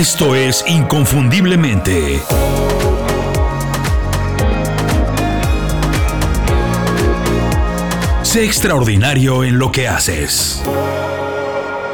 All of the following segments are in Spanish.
Esto es Inconfundiblemente. Sé extraordinario en lo que haces.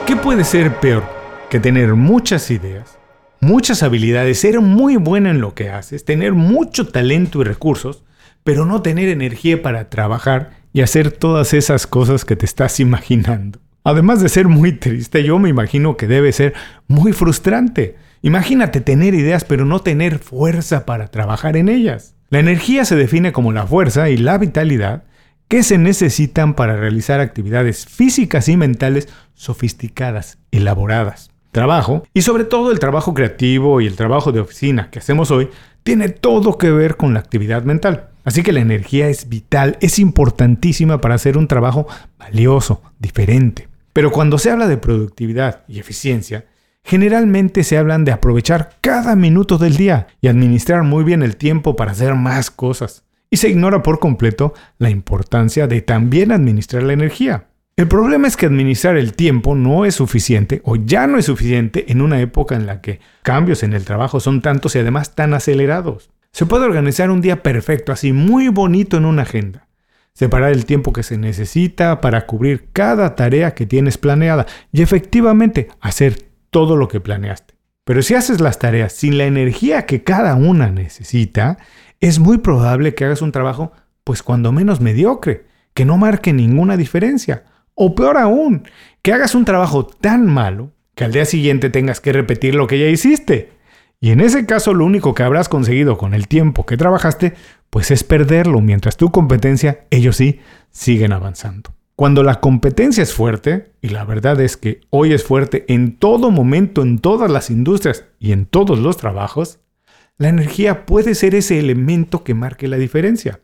¿Qué puede ser peor que tener muchas ideas, muchas habilidades, ser muy buena en lo que haces, tener mucho talento y recursos, pero no tener energía para trabajar y hacer todas esas cosas que te estás imaginando? Además de ser muy triste, yo me imagino que debe ser muy frustrante. Imagínate tener ideas pero no tener fuerza para trabajar en ellas. La energía se define como la fuerza y la vitalidad que se necesitan para realizar actividades físicas y mentales sofisticadas, elaboradas. Trabajo, y sobre todo el trabajo creativo y el trabajo de oficina que hacemos hoy, tiene todo que ver con la actividad mental. Así que la energía es vital, es importantísima para hacer un trabajo valioso, diferente. Pero cuando se habla de productividad y eficiencia, generalmente se hablan de aprovechar cada minuto del día y administrar muy bien el tiempo para hacer más cosas. Y se ignora por completo la importancia de también administrar la energía. El problema es que administrar el tiempo no es suficiente o ya no es suficiente en una época en la que cambios en el trabajo son tantos y además tan acelerados. Se puede organizar un día perfecto, así muy bonito en una agenda separar el tiempo que se necesita para cubrir cada tarea que tienes planeada y efectivamente hacer todo lo que planeaste. Pero si haces las tareas sin la energía que cada una necesita, es muy probable que hagas un trabajo pues cuando menos mediocre, que no marque ninguna diferencia. O peor aún, que hagas un trabajo tan malo que al día siguiente tengas que repetir lo que ya hiciste. Y en ese caso lo único que habrás conseguido con el tiempo que trabajaste pues es perderlo, mientras tu competencia, ellos sí, siguen avanzando. Cuando la competencia es fuerte, y la verdad es que hoy es fuerte en todo momento, en todas las industrias y en todos los trabajos, la energía puede ser ese elemento que marque la diferencia.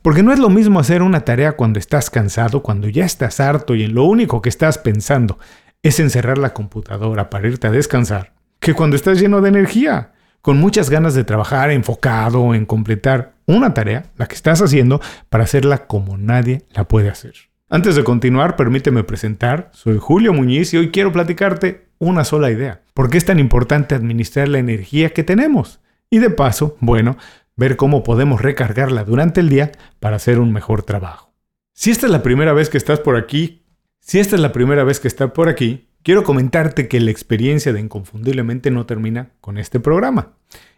Porque no es lo mismo hacer una tarea cuando estás cansado, cuando ya estás harto y en lo único que estás pensando es encerrar la computadora para irte a descansar, que cuando estás lleno de energía, con muchas ganas de trabajar enfocado en completar una tarea, la que estás haciendo, para hacerla como nadie la puede hacer. Antes de continuar, permíteme presentar, soy Julio Muñiz y hoy quiero platicarte una sola idea. ¿Por qué es tan importante administrar la energía que tenemos? Y de paso, bueno, ver cómo podemos recargarla durante el día para hacer un mejor trabajo. Si esta es la primera vez que estás por aquí, si esta es la primera vez que estás por aquí, quiero comentarte que la experiencia de Inconfundiblemente no termina con este programa.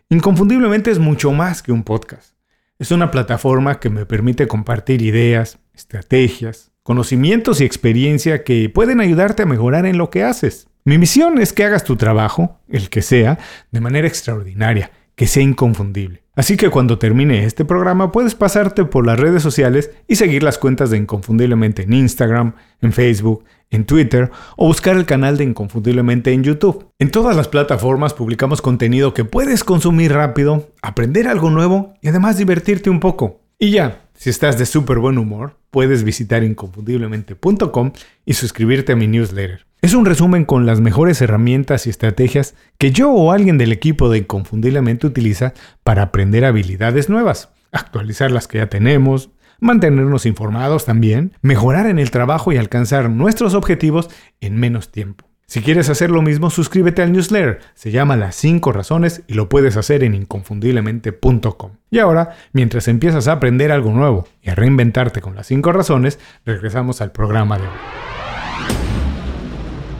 Inconfundiblemente es mucho más que un podcast. Es una plataforma que me permite compartir ideas, estrategias, conocimientos y experiencia que pueden ayudarte a mejorar en lo que haces. Mi misión es que hagas tu trabajo, el que sea, de manera extraordinaria, que sea inconfundible. Así que cuando termine este programa puedes pasarte por las redes sociales y seguir las cuentas de Inconfundiblemente en Instagram, en Facebook, en Twitter o buscar el canal de Inconfundiblemente en YouTube. En todas las plataformas publicamos contenido que puedes consumir rápido, aprender algo nuevo y además divertirte un poco. Y ya, si estás de súper buen humor, puedes visitar inconfundiblemente.com y suscribirte a mi newsletter. Es un resumen con las mejores herramientas y estrategias que yo o alguien del equipo de Inconfundiblemente utiliza para aprender habilidades nuevas, actualizar las que ya tenemos, mantenernos informados también, mejorar en el trabajo y alcanzar nuestros objetivos en menos tiempo. Si quieres hacer lo mismo, suscríbete al newsletter. Se llama Las 5 Razones y lo puedes hacer en inconfundiblemente.com. Y ahora, mientras empiezas a aprender algo nuevo y a reinventarte con las 5 razones, regresamos al programa de hoy.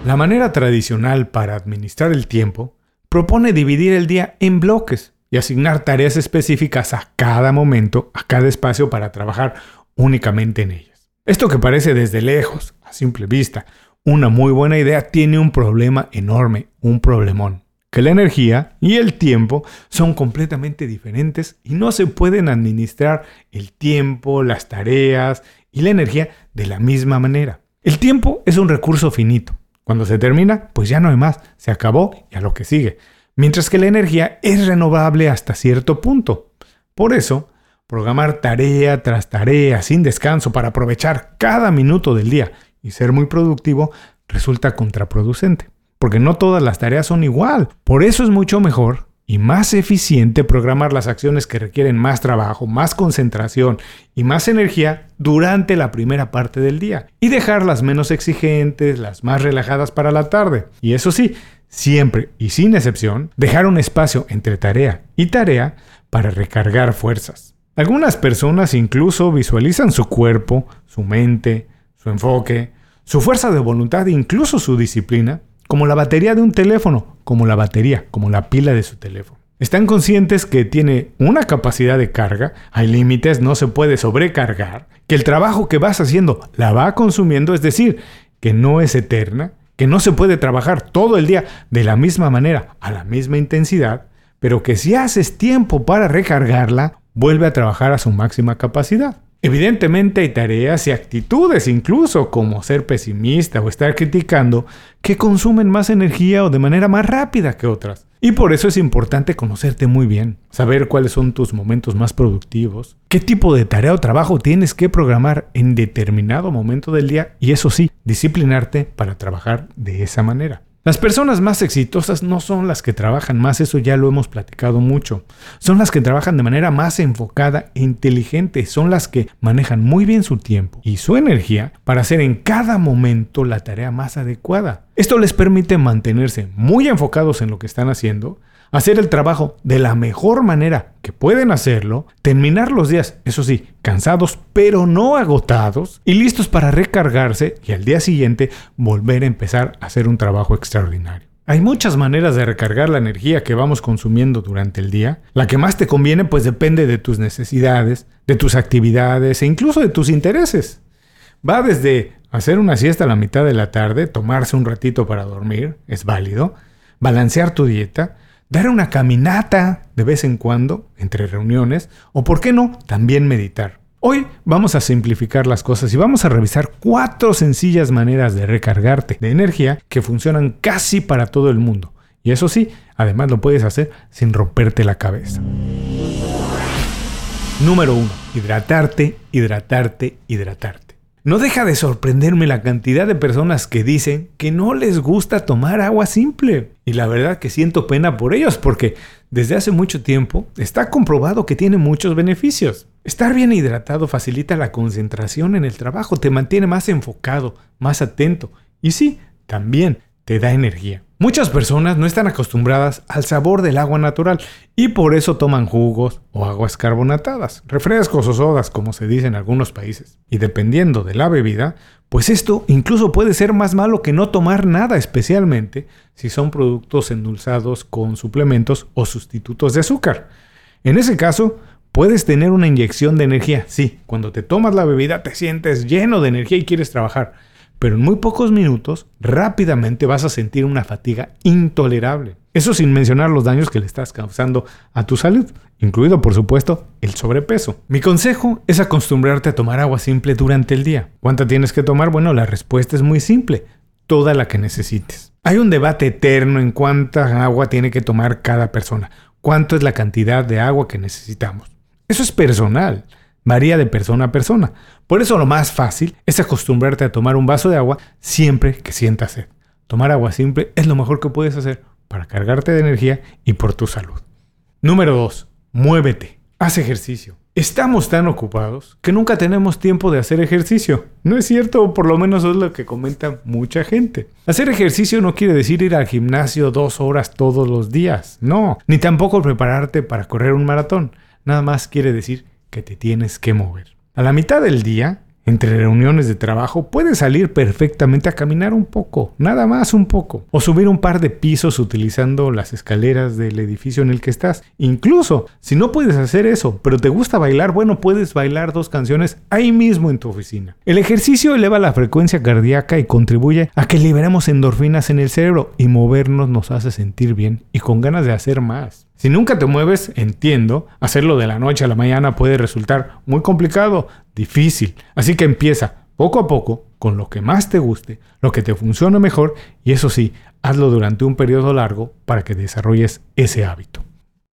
La manera tradicional para administrar el tiempo propone dividir el día en bloques y asignar tareas específicas a cada momento, a cada espacio para trabajar únicamente en ellas. Esto que parece desde lejos, a simple vista, una muy buena idea tiene un problema enorme, un problemón, que la energía y el tiempo son completamente diferentes y no se pueden administrar el tiempo, las tareas y la energía de la misma manera. El tiempo es un recurso finito cuando se termina, pues ya no hay más, se acabó y a lo que sigue. Mientras que la energía es renovable hasta cierto punto. Por eso, programar tarea tras tarea sin descanso para aprovechar cada minuto del día y ser muy productivo resulta contraproducente. Porque no todas las tareas son igual. Por eso es mucho mejor y más eficiente programar las acciones que requieren más trabajo, más concentración y más energía durante la primera parte del día y dejar las menos exigentes, las más relajadas para la tarde. Y eso sí, siempre y sin excepción, dejar un espacio entre tarea y tarea para recargar fuerzas. Algunas personas incluso visualizan su cuerpo, su mente, su enfoque, su fuerza de voluntad e incluso su disciplina como la batería de un teléfono, como la batería, como la pila de su teléfono. Están conscientes que tiene una capacidad de carga, hay límites, no se puede sobrecargar, que el trabajo que vas haciendo la va consumiendo, es decir, que no es eterna, que no se puede trabajar todo el día de la misma manera, a la misma intensidad, pero que si haces tiempo para recargarla, vuelve a trabajar a su máxima capacidad. Evidentemente hay tareas y actitudes incluso como ser pesimista o estar criticando que consumen más energía o de manera más rápida que otras. Y por eso es importante conocerte muy bien, saber cuáles son tus momentos más productivos, qué tipo de tarea o trabajo tienes que programar en determinado momento del día y eso sí, disciplinarte para trabajar de esa manera. Las personas más exitosas no son las que trabajan más, eso ya lo hemos platicado mucho. Son las que trabajan de manera más enfocada e inteligente, son las que manejan muy bien su tiempo y su energía para hacer en cada momento la tarea más adecuada. Esto les permite mantenerse muy enfocados en lo que están haciendo, hacer el trabajo de la mejor manera que pueden hacerlo, terminar los días, eso sí, cansados pero no agotados y listos para recargarse y al día siguiente volver a empezar a hacer un trabajo extraordinario. Hay muchas maneras de recargar la energía que vamos consumiendo durante el día. La que más te conviene pues depende de tus necesidades, de tus actividades e incluso de tus intereses. Va desde hacer una siesta a la mitad de la tarde, tomarse un ratito para dormir, es válido, balancear tu dieta, dar una caminata de vez en cuando entre reuniones o, por qué no, también meditar. Hoy vamos a simplificar las cosas y vamos a revisar cuatro sencillas maneras de recargarte de energía que funcionan casi para todo el mundo. Y eso sí, además lo puedes hacer sin romperte la cabeza. Número 1. Hidratarte, hidratarte, hidratarte. No deja de sorprenderme la cantidad de personas que dicen que no les gusta tomar agua simple. Y la verdad que siento pena por ellos porque desde hace mucho tiempo está comprobado que tiene muchos beneficios. Estar bien hidratado facilita la concentración en el trabajo, te mantiene más enfocado, más atento y sí, también te da energía. Muchas personas no están acostumbradas al sabor del agua natural y por eso toman jugos o aguas carbonatadas, refrescos o sodas como se dice en algunos países. Y dependiendo de la bebida, pues esto incluso puede ser más malo que no tomar nada, especialmente si son productos endulzados con suplementos o sustitutos de azúcar. En ese caso, puedes tener una inyección de energía. Sí, cuando te tomas la bebida te sientes lleno de energía y quieres trabajar pero en muy pocos minutos rápidamente vas a sentir una fatiga intolerable. Eso sin mencionar los daños que le estás causando a tu salud, incluido por supuesto el sobrepeso. Mi consejo es acostumbrarte a tomar agua simple durante el día. ¿Cuánta tienes que tomar? Bueno, la respuesta es muy simple, toda la que necesites. Hay un debate eterno en cuánta agua tiene que tomar cada persona, cuánto es la cantidad de agua que necesitamos. Eso es personal. Varía de persona a persona. Por eso lo más fácil es acostumbrarte a tomar un vaso de agua siempre que sientas sed. Tomar agua simple es lo mejor que puedes hacer para cargarte de energía y por tu salud. Número 2. Muévete. Haz ejercicio. Estamos tan ocupados que nunca tenemos tiempo de hacer ejercicio. ¿No es cierto? O por lo menos es lo que comenta mucha gente. Hacer ejercicio no quiere decir ir al gimnasio dos horas todos los días. No. Ni tampoco prepararte para correr un maratón. Nada más quiere decir que te tienes que mover. A la mitad del día, entre reuniones de trabajo, puedes salir perfectamente a caminar un poco, nada más un poco, o subir un par de pisos utilizando las escaleras del edificio en el que estás. Incluso, si no puedes hacer eso, pero te gusta bailar, bueno, puedes bailar dos canciones ahí mismo en tu oficina. El ejercicio eleva la frecuencia cardíaca y contribuye a que liberemos endorfinas en el cerebro y movernos nos hace sentir bien y con ganas de hacer más. Si nunca te mueves, entiendo, hacerlo de la noche a la mañana puede resultar muy complicado, difícil. Así que empieza poco a poco con lo que más te guste, lo que te funcione mejor y eso sí, hazlo durante un periodo largo para que desarrolles ese hábito.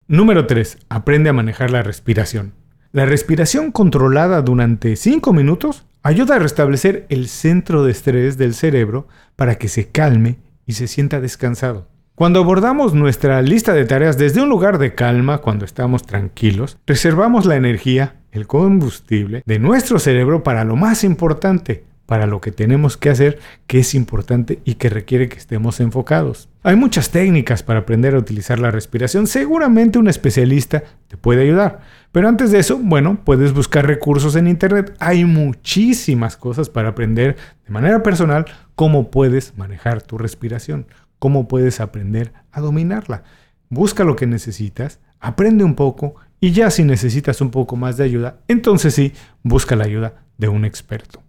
Número 3. Aprende a manejar la respiración. La respiración controlada durante 5 minutos ayuda a restablecer el centro de estrés del cerebro para que se calme y se sienta descansado. Cuando abordamos nuestra lista de tareas desde un lugar de calma, cuando estamos tranquilos, reservamos la energía, el combustible de nuestro cerebro para lo más importante, para lo que tenemos que hacer, que es importante y que requiere que estemos enfocados. Hay muchas técnicas para aprender a utilizar la respiración. Seguramente un especialista te puede ayudar. Pero antes de eso, bueno, puedes buscar recursos en Internet. Hay muchísimas cosas para aprender de manera personal cómo puedes manejar tu respiración, cómo puedes aprender a dominarla. Busca lo que necesitas, aprende un poco y ya si necesitas un poco más de ayuda, entonces sí, busca la ayuda de un experto.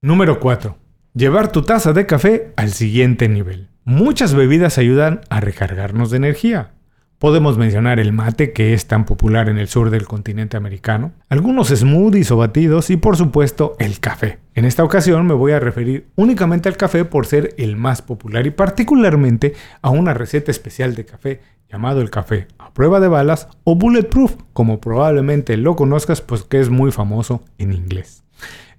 Número 4. Llevar tu taza de café al siguiente nivel. Muchas bebidas ayudan a recargarnos de energía. Podemos mencionar el mate, que es tan popular en el sur del continente americano, algunos smoothies o batidos y por supuesto el café. En esta ocasión me voy a referir únicamente al café por ser el más popular y particularmente a una receta especial de café llamado el café a prueba de balas o bulletproof, como probablemente lo conozcas pues que es muy famoso en inglés.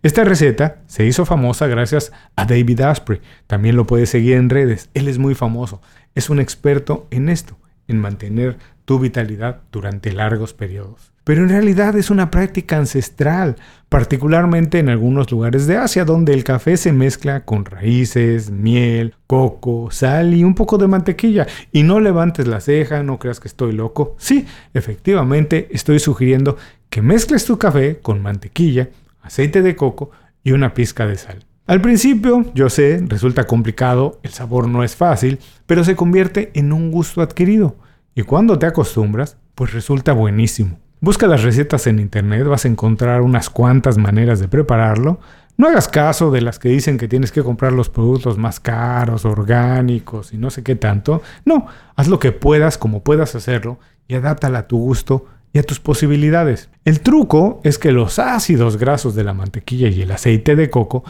Esta receta se hizo famosa gracias a David Asprey. También lo puedes seguir en redes. Él es muy famoso. Es un experto en esto, en mantener tu vitalidad durante largos periodos. Pero en realidad es una práctica ancestral, particularmente en algunos lugares de Asia, donde el café se mezcla con raíces, miel, coco, sal y un poco de mantequilla. Y no levantes la ceja, no creas que estoy loco. Sí, efectivamente estoy sugiriendo que mezcles tu café con mantequilla aceite de coco y una pizca de sal. Al principio, yo sé, resulta complicado, el sabor no es fácil, pero se convierte en un gusto adquirido. Y cuando te acostumbras, pues resulta buenísimo. Busca las recetas en internet, vas a encontrar unas cuantas maneras de prepararlo. No hagas caso de las que dicen que tienes que comprar los productos más caros, orgánicos y no sé qué tanto. No, haz lo que puedas como puedas hacerlo y adáptala a tu gusto y a tus posibilidades. El truco es que los ácidos grasos de la mantequilla y el aceite de coco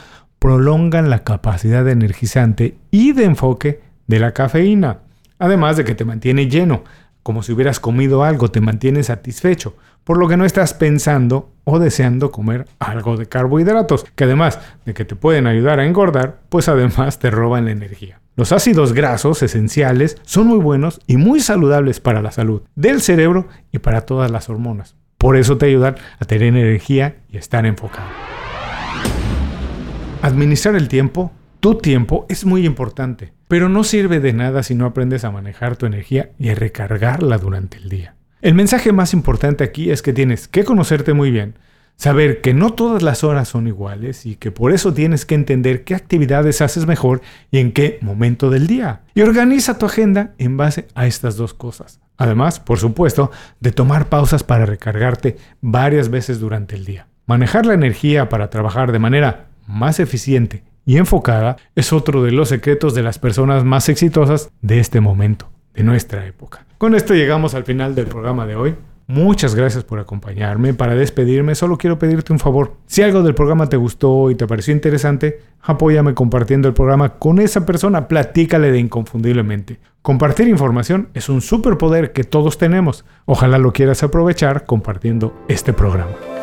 prolongan la capacidad energizante y de enfoque de la cafeína, además de que te mantiene lleno, como si hubieras comido algo, te mantiene satisfecho, por lo que no estás pensando o deseando comer algo de carbohidratos, que además de que te pueden ayudar a engordar, pues además te roban la energía. Los ácidos grasos esenciales son muy buenos y muy saludables para la salud del cerebro y para todas las hormonas. Por eso te ayudan a tener energía y estar enfocado. Administrar el tiempo, tu tiempo, es muy importante, pero no sirve de nada si no aprendes a manejar tu energía y a recargarla durante el día. El mensaje más importante aquí es que tienes que conocerte muy bien, Saber que no todas las horas son iguales y que por eso tienes que entender qué actividades haces mejor y en qué momento del día. Y organiza tu agenda en base a estas dos cosas. Además, por supuesto, de tomar pausas para recargarte varias veces durante el día. Manejar la energía para trabajar de manera más eficiente y enfocada es otro de los secretos de las personas más exitosas de este momento, de nuestra época. Con esto llegamos al final del programa de hoy. Muchas gracias por acompañarme. Para despedirme, solo quiero pedirte un favor. Si algo del programa te gustó y te pareció interesante, apóyame compartiendo el programa con esa persona. Platícale de inconfundiblemente. Compartir información es un superpoder que todos tenemos. Ojalá lo quieras aprovechar compartiendo este programa.